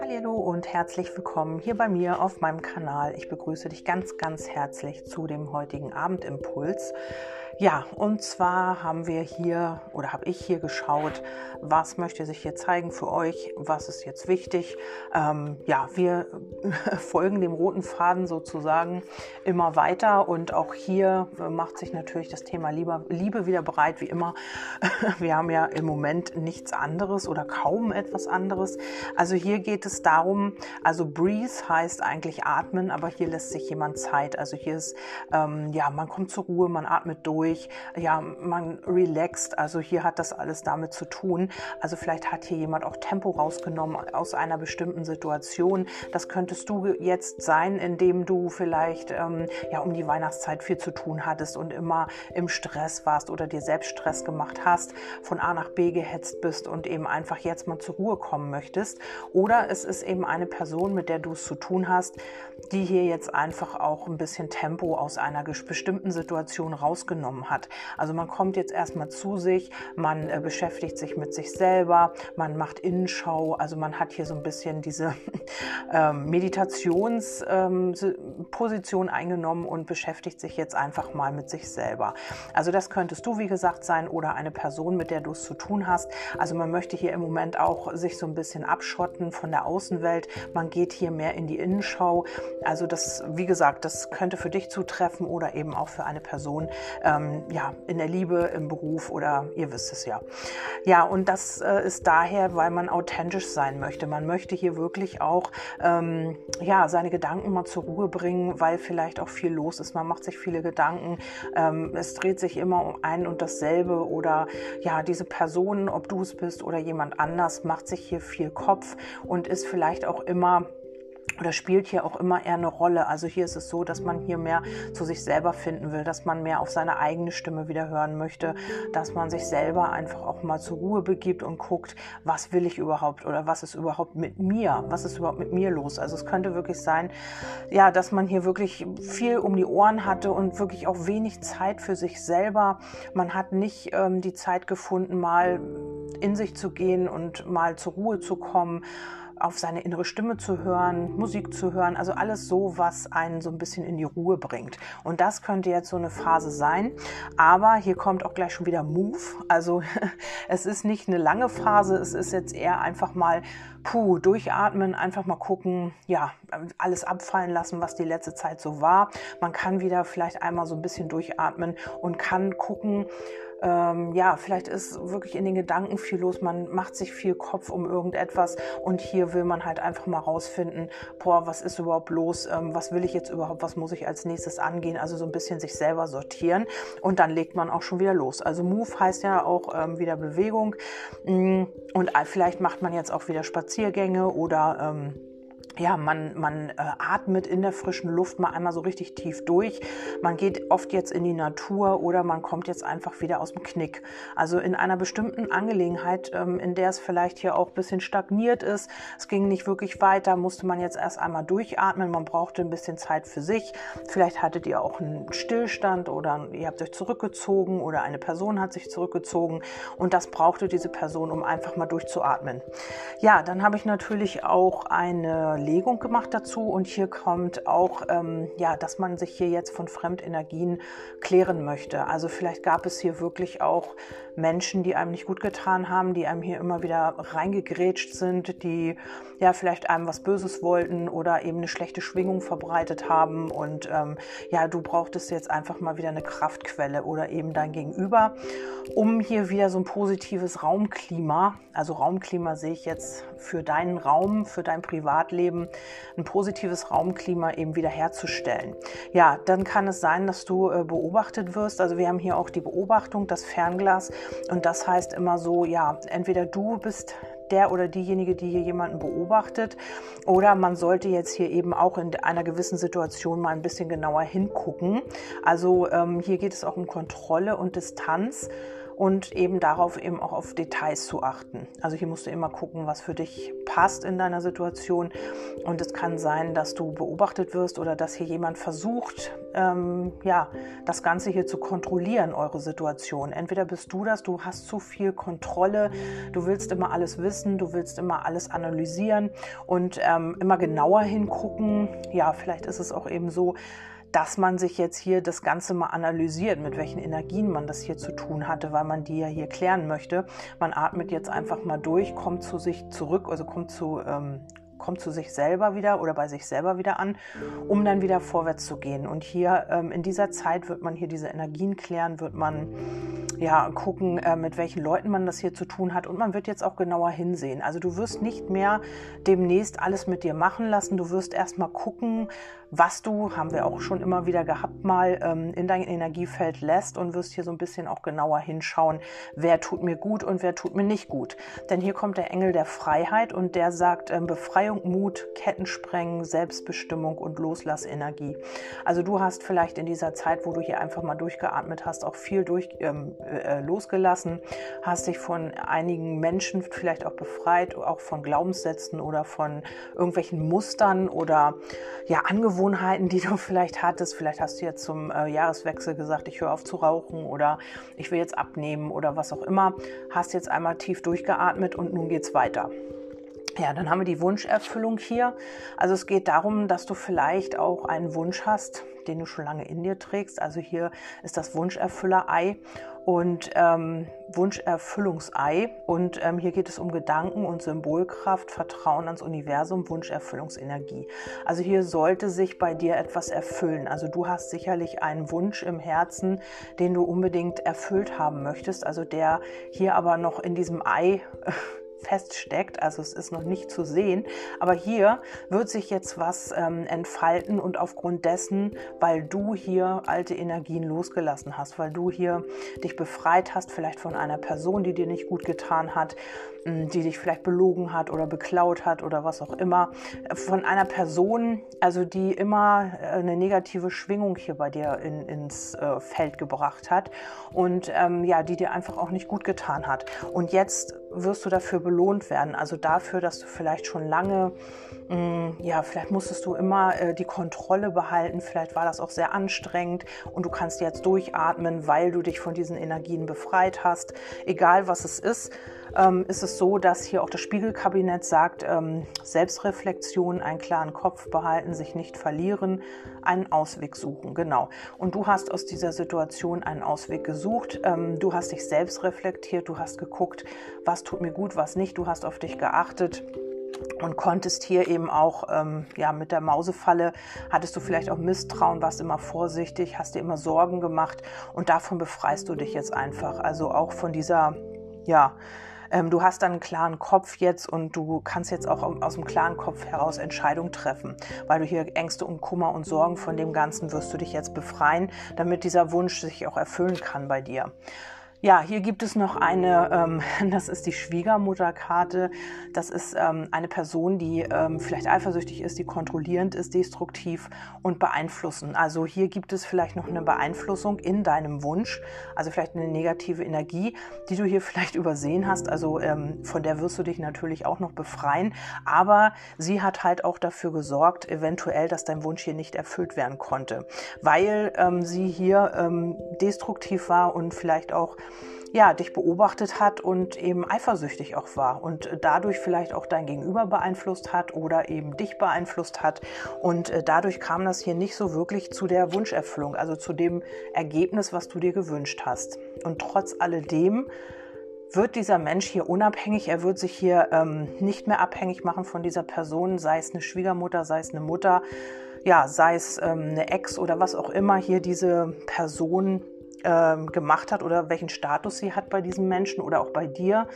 Hallo und herzlich willkommen hier bei mir auf meinem Kanal. Ich begrüße dich ganz, ganz herzlich zu dem heutigen Abendimpuls. Ja, und zwar haben wir hier oder habe ich hier geschaut, was möchte sich hier zeigen für euch, was ist jetzt wichtig. Ähm, ja, wir folgen dem roten Faden sozusagen immer weiter und auch hier macht sich natürlich das Thema Liebe, Liebe wieder bereit, wie immer. Wir haben ja im Moment nichts anderes oder kaum etwas anderes. Also hier geht es darum, also breathe heißt eigentlich atmen, aber hier lässt sich jemand Zeit. Also hier ist, ähm, ja, man kommt zur Ruhe, man atmet durch ruhig, ja, man relaxt. Also hier hat das alles damit zu tun. Also vielleicht hat hier jemand auch Tempo rausgenommen aus einer bestimmten Situation. Das könntest du jetzt sein, indem du vielleicht ähm, ja um die Weihnachtszeit viel zu tun hattest und immer im Stress warst oder dir selbst Stress gemacht hast, von A nach B gehetzt bist und eben einfach jetzt mal zur Ruhe kommen möchtest. Oder es ist eben eine Person, mit der du es zu tun hast, die hier jetzt einfach auch ein bisschen Tempo aus einer bestimmten Situation rausgenommen bekommen hat. Also man kommt jetzt erstmal zu sich, man äh, beschäftigt sich mit sich selber, man macht Innenschau, also man hat hier so ein bisschen diese ähm, Meditationsposition ähm, eingenommen und beschäftigt sich jetzt einfach mal mit sich selber. Also das könntest du, wie gesagt, sein oder eine Person, mit der du es zu tun hast. Also man möchte hier im Moment auch sich so ein bisschen abschotten von der Außenwelt. Man geht hier mehr in die Innenschau. Also das, wie gesagt, das könnte für dich zutreffen oder eben auch für eine Person, ähm, ja, in der Liebe, im Beruf oder ihr wisst es ja. Ja, und das äh, ist daher, weil man authentisch sein möchte. Man möchte hier wirklich auch ähm, ja, seine Gedanken mal zur Ruhe bringen, weil vielleicht auch viel los ist. Man macht sich viele Gedanken. Ähm, es dreht sich immer um ein und dasselbe oder ja, diese Person, ob du es bist oder jemand anders, macht sich hier viel Kopf und ist vielleicht auch immer oder spielt hier auch immer eher eine Rolle. Also hier ist es so, dass man hier mehr zu sich selber finden will, dass man mehr auf seine eigene Stimme wieder hören möchte, dass man sich selber einfach auch mal zur Ruhe begibt und guckt, was will ich überhaupt oder was ist überhaupt mit mir, was ist überhaupt mit mir los. Also es könnte wirklich sein, ja, dass man hier wirklich viel um die Ohren hatte und wirklich auch wenig Zeit für sich selber. Man hat nicht ähm, die Zeit gefunden, mal in sich zu gehen und mal zur Ruhe zu kommen auf seine innere Stimme zu hören, Musik zu hören, also alles so, was einen so ein bisschen in die Ruhe bringt. Und das könnte jetzt so eine Phase sein. Aber hier kommt auch gleich schon wieder Move. Also es ist nicht eine lange Phase, es ist jetzt eher einfach mal puh, durchatmen, einfach mal gucken, ja, alles abfallen lassen, was die letzte Zeit so war. Man kann wieder vielleicht einmal so ein bisschen durchatmen und kann gucken, ähm, ja, vielleicht ist wirklich in den Gedanken viel los, man macht sich viel Kopf um irgendetwas und hier will man halt einfach mal rausfinden, boah, was ist überhaupt los, ähm, was will ich jetzt überhaupt, was muss ich als nächstes angehen, also so ein bisschen sich selber sortieren und dann legt man auch schon wieder los. Also Move heißt ja auch ähm, wieder Bewegung. Mm, und vielleicht macht man jetzt auch wieder Spaziergänge oder ähm, ja, man, man äh, atmet in der frischen Luft mal einmal so richtig tief durch. Man geht oft jetzt in die Natur oder man kommt jetzt einfach wieder aus dem Knick. Also in einer bestimmten Angelegenheit, ähm, in der es vielleicht hier auch ein bisschen stagniert ist, es ging nicht wirklich weiter, musste man jetzt erst einmal durchatmen. Man brauchte ein bisschen Zeit für sich. Vielleicht hattet ihr auch einen Stillstand oder ihr habt euch zurückgezogen oder eine Person hat sich zurückgezogen und das brauchte diese Person, um einfach mal durchzuatmen. Ja, dann habe ich natürlich auch eine Überlegung gemacht dazu und hier kommt auch, ähm, ja, dass man sich hier jetzt von Fremdenergien klären möchte. Also vielleicht gab es hier wirklich auch Menschen, die einem nicht gut getan haben, die einem hier immer wieder reingegrätscht sind, die ja vielleicht einem was Böses wollten oder eben eine schlechte Schwingung verbreitet haben und ähm, ja, du brauchtest jetzt einfach mal wieder eine Kraftquelle oder eben dein Gegenüber, um hier wieder so ein positives Raumklima, also Raumklima sehe ich jetzt für deinen Raum, für dein Privatleben, eben ein positives Raumklima eben wiederherzustellen. Ja, dann kann es sein, dass du äh, beobachtet wirst. Also wir haben hier auch die Beobachtung, das Fernglas. Und das heißt immer so, ja, entweder du bist der oder diejenige, die hier jemanden beobachtet. Oder man sollte jetzt hier eben auch in einer gewissen Situation mal ein bisschen genauer hingucken. Also ähm, hier geht es auch um Kontrolle und Distanz und eben darauf eben auch auf Details zu achten. Also hier musst du immer gucken, was für dich passt in deiner Situation und es kann sein, dass du beobachtet wirst oder dass hier jemand versucht, ähm, ja, das Ganze hier zu kontrollieren, eure Situation. Entweder bist du das, du hast zu viel Kontrolle, du willst immer alles wissen, du willst immer alles analysieren und ähm, immer genauer hingucken. Ja, vielleicht ist es auch eben so, dass man sich jetzt hier das Ganze mal analysiert, mit welchen Energien man das hier zu tun hatte, weil man die ja hier klären möchte. Man atmet jetzt einfach mal durch, kommt zu sich zurück, also kommt zu ähm, kommt zu sich selber wieder oder bei sich selber wieder an, um dann wieder vorwärts zu gehen. Und hier ähm, in dieser Zeit wird man hier diese Energien klären, wird man ja gucken, äh, mit welchen Leuten man das hier zu tun hat und man wird jetzt auch genauer hinsehen. Also du wirst nicht mehr demnächst alles mit dir machen lassen, du wirst erstmal gucken, was du, haben wir auch schon immer wieder gehabt, mal ähm, in dein Energiefeld lässt und wirst hier so ein bisschen auch genauer hinschauen, wer tut mir gut und wer tut mir nicht gut. Denn hier kommt der Engel der Freiheit und der sagt ähm, Befreiung, Mut, Kettensprengen, Selbstbestimmung und Loslassenergie. Also du hast vielleicht in dieser Zeit, wo du hier einfach mal durchgeatmet hast, auch viel durch, ähm, äh, losgelassen, hast dich von einigen Menschen vielleicht auch befreit, auch von Glaubenssätzen oder von irgendwelchen Mustern oder ja, Angewohnheiten Angewohnheiten, die du vielleicht hattest. Vielleicht hast du jetzt zum äh, Jahreswechsel gesagt, ich höre auf zu rauchen oder ich will jetzt abnehmen oder was auch immer. Hast jetzt einmal tief durchgeatmet und nun geht es weiter. Ja, dann haben wir die Wunscherfüllung hier. Also es geht darum, dass du vielleicht auch einen Wunsch hast, den du schon lange in dir trägst. Also hier ist das Wunscherfüllerei und ähm, Wunscherfüllungsei. Und ähm, hier geht es um Gedanken und Symbolkraft, Vertrauen ans Universum, Wunscherfüllungsenergie. Also hier sollte sich bei dir etwas erfüllen. Also du hast sicherlich einen Wunsch im Herzen, den du unbedingt erfüllt haben möchtest. Also der hier aber noch in diesem Ei feststeckt. Also es ist noch nicht zu sehen. Aber hier wird sich jetzt was ähm, entfalten und aufgrund dessen, weil du hier alte Energien losgelassen hast, weil du hier dich befreit hast, vielleicht von einer Person, die dir nicht gut getan hat, die dich vielleicht belogen hat oder beklaut hat oder was auch immer, von einer Person, also die immer äh, eine negative Schwingung hier bei dir in, ins äh, Feld gebracht hat und ähm, ja, die dir einfach auch nicht gut getan hat. Und jetzt wirst du dafür belohnt werden, also dafür, dass du vielleicht schon lange mm, ja, vielleicht musstest du immer äh, die Kontrolle behalten, vielleicht war das auch sehr anstrengend und du kannst jetzt durchatmen, weil du dich von diesen Energien befreit hast. Egal was es ist, ähm, ist es so, dass hier auch das Spiegelkabinett sagt, ähm, Selbstreflexion, einen klaren Kopf behalten, sich nicht verlieren, einen Ausweg suchen. Genau. Und du hast aus dieser Situation einen Ausweg gesucht. Ähm, du hast dich selbst reflektiert, du hast geguckt, was tut mir gut, was nicht. Du hast auf dich geachtet und konntest hier eben auch ähm, ja mit der Mausefalle hattest du vielleicht auch Misstrauen, warst immer vorsichtig, hast dir immer Sorgen gemacht und davon befreist du dich jetzt einfach. Also auch von dieser ja ähm, du hast dann einen klaren Kopf jetzt und du kannst jetzt auch aus dem klaren Kopf heraus Entscheidungen treffen, weil du hier Ängste und Kummer und Sorgen von dem Ganzen wirst du dich jetzt befreien, damit dieser Wunsch sich auch erfüllen kann bei dir. Ja, hier gibt es noch eine, ähm, das ist die Schwiegermutterkarte. Das ist ähm, eine Person, die ähm, vielleicht eifersüchtig ist, die kontrollierend ist, destruktiv und beeinflussen. Also hier gibt es vielleicht noch eine Beeinflussung in deinem Wunsch, also vielleicht eine negative Energie, die du hier vielleicht übersehen hast. Also ähm, von der wirst du dich natürlich auch noch befreien. Aber sie hat halt auch dafür gesorgt, eventuell, dass dein Wunsch hier nicht erfüllt werden konnte, weil ähm, sie hier ähm, destruktiv war und vielleicht auch ja, dich beobachtet hat und eben eifersüchtig auch war und dadurch vielleicht auch dein Gegenüber beeinflusst hat oder eben dich beeinflusst hat. Und äh, dadurch kam das hier nicht so wirklich zu der Wunscherfüllung, also zu dem Ergebnis, was du dir gewünscht hast. Und trotz alledem wird dieser Mensch hier unabhängig, er wird sich hier ähm, nicht mehr abhängig machen von dieser Person, sei es eine Schwiegermutter, sei es eine Mutter, ja, sei es ähm, eine Ex oder was auch immer hier diese Person ähm, gemacht hat oder welchen Status sie hat bei diesem Menschen oder auch bei dir,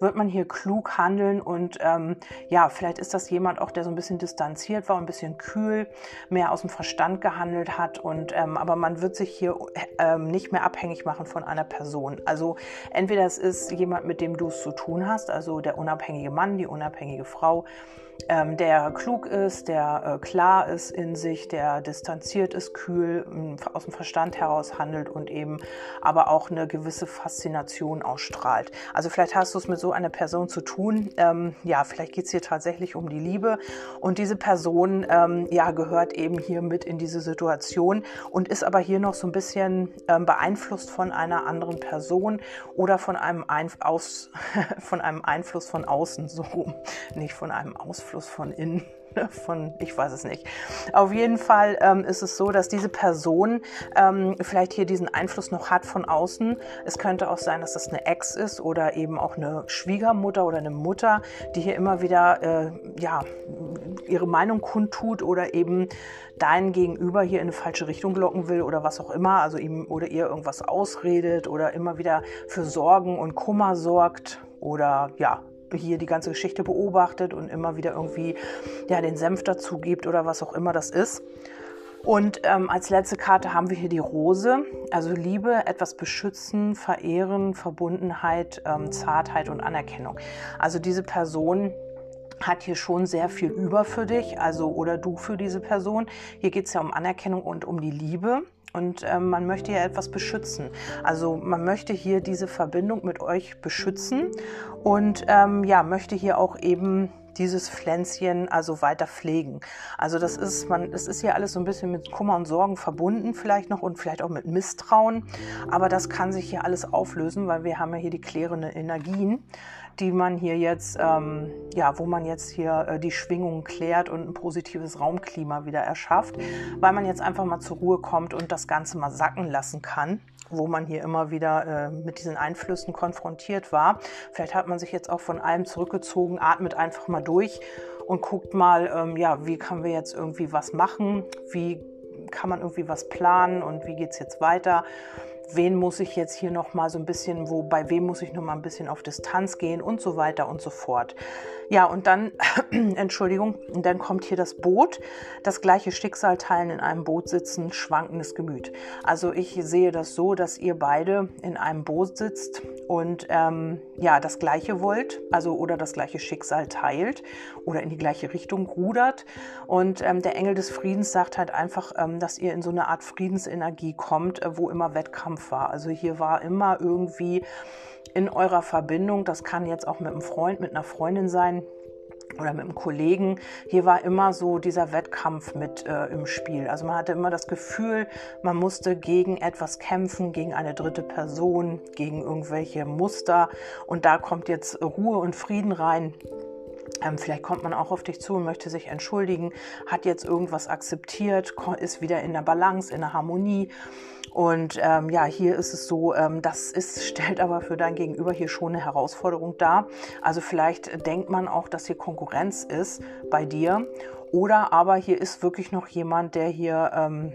wird man hier klug handeln und ähm, ja, vielleicht ist das jemand auch, der so ein bisschen distanziert war, ein bisschen kühl, mehr aus dem Verstand gehandelt hat und ähm, aber man wird sich hier ähm, nicht mehr abhängig machen von einer Person. Also entweder es ist jemand, mit dem du es zu tun hast, also der unabhängige Mann, die unabhängige Frau, ähm, der klug ist, der äh, klar ist in sich, der distanziert ist, kühl, aus dem Verstand heraus handelt und eben aber auch eine gewisse Faszination ausstrahlt. Also vielleicht hast du es mit so einer Person zu tun. Ähm, ja, vielleicht geht es hier tatsächlich um die Liebe. Und diese Person ähm, ja gehört eben hier mit in diese Situation und ist aber hier noch so ein bisschen ähm, beeinflusst von einer anderen Person oder von einem, Einf aus, von einem Einfluss von außen so, nicht von einem Ausfluss von innen von, ich weiß es nicht. Auf jeden Fall ähm, ist es so, dass diese Person ähm, vielleicht hier diesen Einfluss noch hat von außen. Es könnte auch sein, dass das eine Ex ist oder eben auch eine Schwiegermutter oder eine Mutter, die hier immer wieder äh, ja, ihre Meinung kundtut oder eben dein Gegenüber hier in eine falsche Richtung locken will oder was auch immer, also ihm oder ihr irgendwas ausredet oder immer wieder für Sorgen und Kummer sorgt oder ja, hier die ganze Geschichte beobachtet und immer wieder irgendwie ja, den Senf dazu gibt oder was auch immer das ist. Und ähm, als letzte Karte haben wir hier die Rose, also Liebe, etwas beschützen, verehren, Verbundenheit, ähm, Zartheit und Anerkennung. Also diese Person hat hier schon sehr viel über für dich, also oder du für diese Person. Hier geht es ja um Anerkennung und um die Liebe. Und ähm, man möchte ja etwas beschützen. Also man möchte hier diese Verbindung mit euch beschützen und ähm, ja, möchte hier auch eben dieses Pflänzchen also weiter pflegen. Also das ist, man, es ist ja alles so ein bisschen mit Kummer und Sorgen verbunden vielleicht noch und vielleicht auch mit Misstrauen. Aber das kann sich hier alles auflösen, weil wir haben ja hier die klärenden Energien die man hier jetzt, ähm, ja, wo man jetzt hier äh, die Schwingungen klärt und ein positives Raumklima wieder erschafft, weil man jetzt einfach mal zur Ruhe kommt und das Ganze mal sacken lassen kann wo man hier immer wieder äh, mit diesen Einflüssen konfrontiert war. Vielleicht hat man sich jetzt auch von allem zurückgezogen, atmet einfach mal durch und guckt mal, ähm, ja, wie kann wir jetzt irgendwie was machen, wie kann man irgendwie was planen? Und wie geht es jetzt weiter wen muss ich jetzt hier noch mal so ein bisschen, wo bei wem muss ich noch mal ein bisschen auf Distanz gehen und so weiter und so fort. Ja, und dann, Entschuldigung, dann kommt hier das Boot. Das gleiche Schicksal teilen in einem Boot sitzen, schwankendes Gemüt. Also ich sehe das so, dass ihr beide in einem Boot sitzt und ähm, ja, das gleiche wollt, also oder das gleiche Schicksal teilt oder in die gleiche Richtung rudert. Und ähm, der Engel des Friedens sagt halt einfach, ähm, dass ihr in so eine Art Friedensenergie kommt, äh, wo immer Wettkampf war. Also hier war immer irgendwie in eurer Verbindung, das kann jetzt auch mit einem Freund, mit einer Freundin sein, oder mit einem Kollegen, hier war immer so dieser Wettkampf mit äh, im Spiel. Also man hatte immer das Gefühl, man musste gegen etwas kämpfen, gegen eine dritte Person, gegen irgendwelche Muster. Und da kommt jetzt Ruhe und Frieden rein. Ähm, vielleicht kommt man auch auf dich zu und möchte sich entschuldigen, hat jetzt irgendwas akzeptiert, ist wieder in der Balance, in der Harmonie. Und ähm, ja, hier ist es so, ähm, das ist, stellt aber für dein Gegenüber hier schon eine Herausforderung dar. Also vielleicht denkt man auch, dass hier Konkurrenz ist bei dir. Oder aber hier ist wirklich noch jemand, der hier, ähm,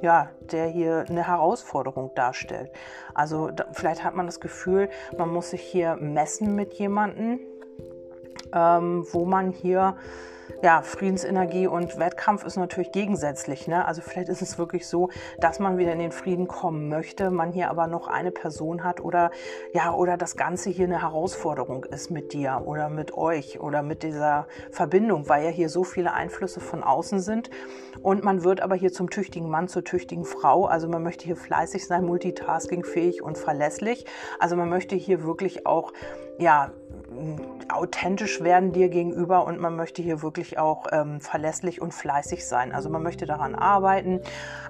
ja, der hier eine Herausforderung darstellt. Also da, vielleicht hat man das Gefühl, man muss sich hier messen mit jemandem, ähm, wo man hier ja, Friedensenergie und Wettkampf ist natürlich gegensätzlich. Ne? Also vielleicht ist es wirklich so, dass man wieder in den Frieden kommen möchte, man hier aber noch eine Person hat oder ja, oder das Ganze hier eine Herausforderung ist mit dir oder mit euch oder mit dieser Verbindung, weil ja hier so viele Einflüsse von außen sind. Und man wird aber hier zum tüchtigen Mann, zur tüchtigen Frau. Also man möchte hier fleißig sein, multitaskingfähig und verlässlich. Also man möchte hier wirklich auch ja, authentisch werden dir gegenüber und man möchte hier wirklich auch ähm, verlässlich und fleißig sein. Also man möchte daran arbeiten,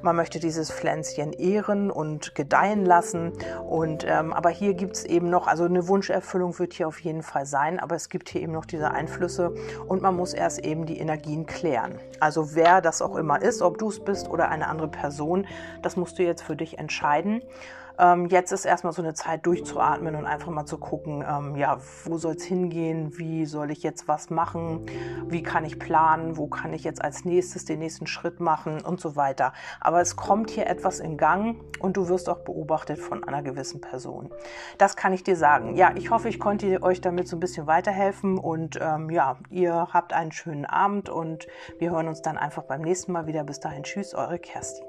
man möchte dieses Pflänzchen ehren und gedeihen lassen. Und ähm, aber hier gibt es eben noch, also eine Wunscherfüllung wird hier auf jeden Fall sein, aber es gibt hier eben noch diese Einflüsse und man muss erst eben die Energien klären. Also wer das auch immer ist, ob du es bist oder eine andere Person, das musst du jetzt für dich entscheiden. Ähm, jetzt ist erstmal so eine Zeit durchzuatmen und einfach mal zu gucken, ähm, ja, wo soll es hingehen, wie soll ich jetzt was machen, wie kann ich planen, wo kann ich jetzt als nächstes den nächsten Schritt machen und so weiter. Aber es kommt hier etwas in Gang und du wirst auch beobachtet von einer gewissen Person. Das kann ich dir sagen. Ja, ich hoffe, ich konnte euch damit so ein bisschen weiterhelfen und ähm, ja, ihr habt einen schönen Abend und wir hören uns dann einfach beim nächsten Mal wieder. Bis dahin, tschüss, eure Kerstin.